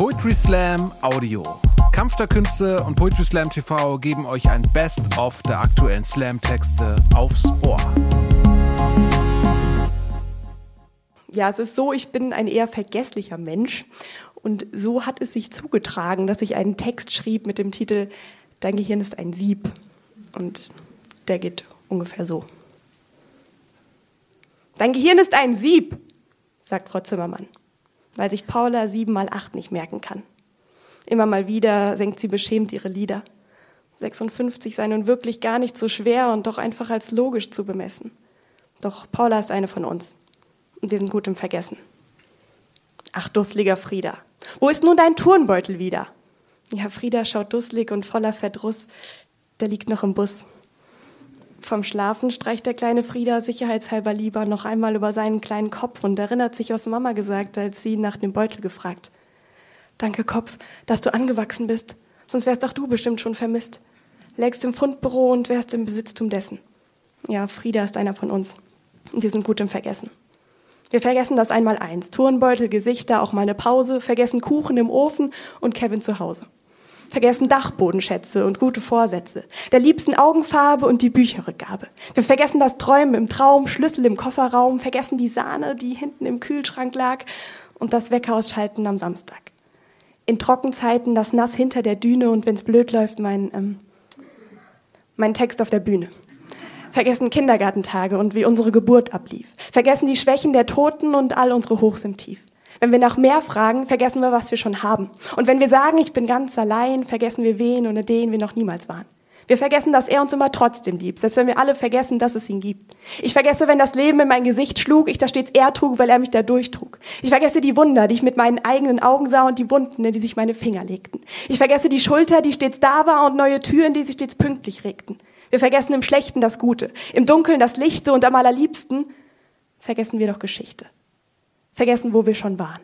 Poetry Slam Audio. Kampf der Künste und Poetry Slam TV geben euch ein Best-of der aktuellen Slam-Texte aufs Ohr. Ja, es ist so, ich bin ein eher vergesslicher Mensch. Und so hat es sich zugetragen, dass ich einen Text schrieb mit dem Titel Dein Gehirn ist ein Sieb. Und der geht ungefähr so. Dein Gehirn ist ein Sieb, sagt Frau Zimmermann, weil sich Paula sieben mal acht nicht merken kann. Immer mal wieder senkt sie beschämt ihre Lieder. 56 sei nun wirklich gar nicht so schwer und doch einfach als logisch zu bemessen. Doch Paula ist eine von uns. Und wir sind gut im Vergessen. Ach, dusseliger Frieda, wo ist nun dein Turnbeutel wieder? Ja, Frieda schaut dusselig und voller Verdruss. Der liegt noch im Bus. Vom Schlafen streicht der kleine Frieda sicherheitshalber lieber noch einmal über seinen kleinen Kopf und erinnert sich, was Mama gesagt, als sie nach dem Beutel gefragt. Danke, Kopf, dass du angewachsen bist, sonst wärst auch du bestimmt schon vermisst. Lägst im Fundbüro und wärst im Besitztum dessen. Ja, Frieda ist einer von uns. Und wir sind gut im Vergessen. Wir vergessen das einmal eins. Turnbeutel, Gesichter, auch mal eine Pause, vergessen Kuchen im Ofen und Kevin zu Hause vergessen Dachbodenschätze und gute Vorsätze, der liebsten Augenfarbe und die Bücherrückgabe. Wir vergessen das Träumen im Traum, Schlüssel im Kofferraum, vergessen die Sahne, die hinten im Kühlschrank lag und das Weckhausschalten am Samstag. In Trockenzeiten das Nass hinter der Düne und wenn's blöd läuft, mein, ähm, mein Text auf der Bühne. Vergessen Kindergartentage und wie unsere Geburt ablief. Vergessen die Schwächen der Toten und all unsere Hochs im Tief. Wenn wir nach mehr fragen, vergessen wir, was wir schon haben. Und wenn wir sagen, ich bin ganz allein, vergessen wir wen, ohne den wir noch niemals waren. Wir vergessen, dass er uns immer trotzdem liebt, selbst wenn wir alle vergessen, dass es ihn gibt. Ich vergesse, wenn das Leben in mein Gesicht schlug, ich das stets er trug, weil er mich da durchtrug. Ich vergesse die Wunder, die ich mit meinen eigenen Augen sah und die Wunden, in die sich meine Finger legten. Ich vergesse die Schulter, die stets da war und neue Türen, die sich stets pünktlich regten. Wir vergessen im Schlechten das Gute, im Dunkeln das Lichte und am allerliebsten vergessen wir doch Geschichte vergessen, wo wir schon waren,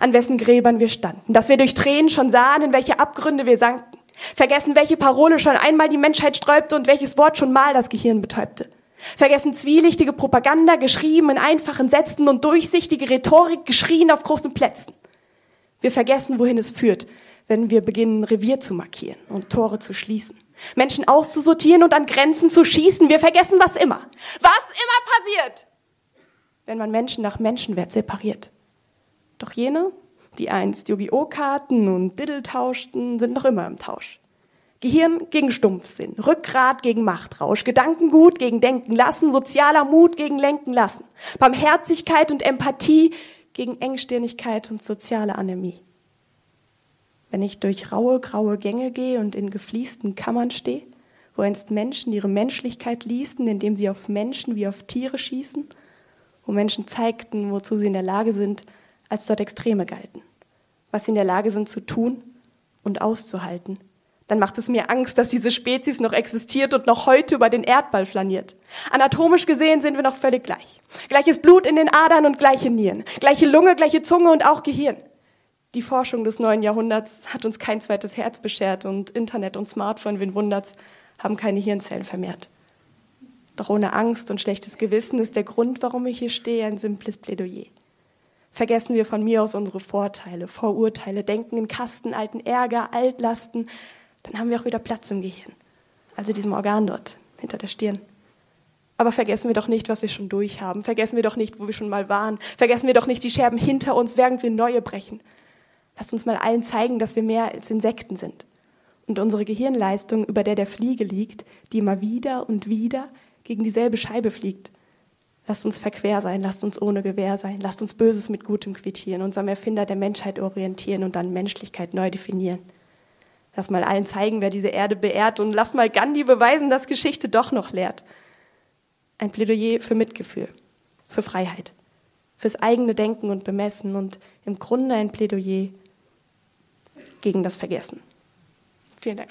an wessen Gräbern wir standen, dass wir durch Tränen schon sahen, in welche Abgründe wir sanken, vergessen, welche Parole schon einmal die Menschheit sträubte und welches Wort schon mal das Gehirn betäubte. Vergessen zwielichtige Propaganda, geschrieben in einfachen Sätzen und durchsichtige Rhetorik, geschrien auf großen Plätzen. Wir vergessen, wohin es führt, wenn wir beginnen, Revier zu markieren und Tore zu schließen. Menschen auszusortieren und an Grenzen zu schießen. Wir vergessen was immer. Was immer passiert, wenn man Menschen nach Menschenwert separiert. Doch jene, die einst Yu-Gi-Oh! Karten und Diddle tauschten, sind noch immer im Tausch. Gehirn gegen Stumpfsinn, Rückgrat gegen Machtrausch, Gedankengut gegen Denken lassen, sozialer Mut gegen Lenken lassen, Barmherzigkeit und Empathie gegen Engstirnigkeit und soziale Anämie. Wenn ich durch raue, graue Gänge gehe und in gefliesten Kammern stehe, wo einst Menschen ihre Menschlichkeit ließen, indem sie auf Menschen wie auf Tiere schießen, wo Menschen zeigten, wozu sie in der Lage sind, als dort Extreme galten, was sie in der Lage sind zu tun und auszuhalten. Dann macht es mir Angst, dass diese Spezies noch existiert und noch heute über den Erdball flaniert. Anatomisch gesehen sind wir noch völlig gleich. Gleiches Blut in den Adern und gleiche Nieren, gleiche Lunge, gleiche Zunge und auch Gehirn. Die Forschung des neuen Jahrhunderts hat uns kein zweites Herz beschert und Internet und Smartphone, wen wundert's, haben keine Hirnzellen vermehrt. Doch ohne Angst und schlechtes Gewissen ist der Grund, warum ich hier stehe, ein simples Plädoyer. Vergessen wir von mir aus unsere Vorteile, Vorurteile, denken in Kasten, alten Ärger, Altlasten, dann haben wir auch wieder Platz im Gehirn. Also diesem Organ dort, hinter der Stirn. Aber vergessen wir doch nicht, was wir schon durchhaben. Vergessen wir doch nicht, wo wir schon mal waren. Vergessen wir doch nicht die Scherben hinter uns, während wir neue brechen. Lasst uns mal allen zeigen, dass wir mehr als Insekten sind. Und unsere Gehirnleistung, über der der Fliege liegt, die immer wieder und wieder gegen dieselbe Scheibe fliegt. Lasst uns verquer sein, lasst uns ohne Gewehr sein, lasst uns Böses mit Gutem quittieren, uns am Erfinder der Menschheit orientieren und dann Menschlichkeit neu definieren. Lass mal allen zeigen, wer diese Erde beehrt und lass mal Gandhi beweisen, dass Geschichte doch noch lehrt. Ein Plädoyer für Mitgefühl, für Freiheit, fürs eigene Denken und Bemessen und im Grunde ein Plädoyer gegen das Vergessen. Vielen Dank.